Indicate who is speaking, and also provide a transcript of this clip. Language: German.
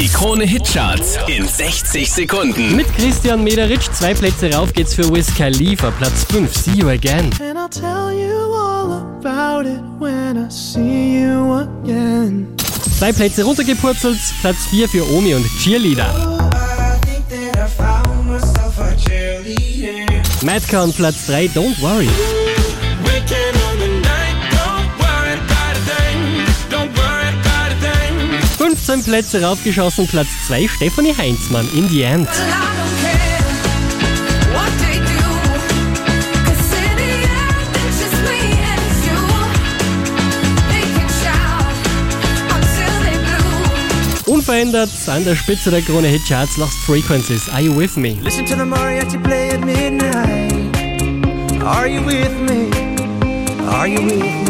Speaker 1: Die Krone Hitcharts in 60 Sekunden.
Speaker 2: Mit Christian Mederitsch zwei Plätze rauf geht's für Wiz Khalifa, Platz 5, See You Again.
Speaker 3: And I'll tell you all about it when I see you again.
Speaker 2: Zwei Plätze runtergepurzelt, Platz 4 für Omi und Cheerleader.
Speaker 3: Cheerleader.
Speaker 2: Madcon Platz 3, Don't Worry. 14 Plätze raufgeschossen, Platz 2 Stefanie Heinzmann in the end. Unverändert an der Spitze der Krone Hit Charts Lost Frequencies. Are you with me?
Speaker 3: Listen to the mariachi play at midnight. Are you with me? Are you with me?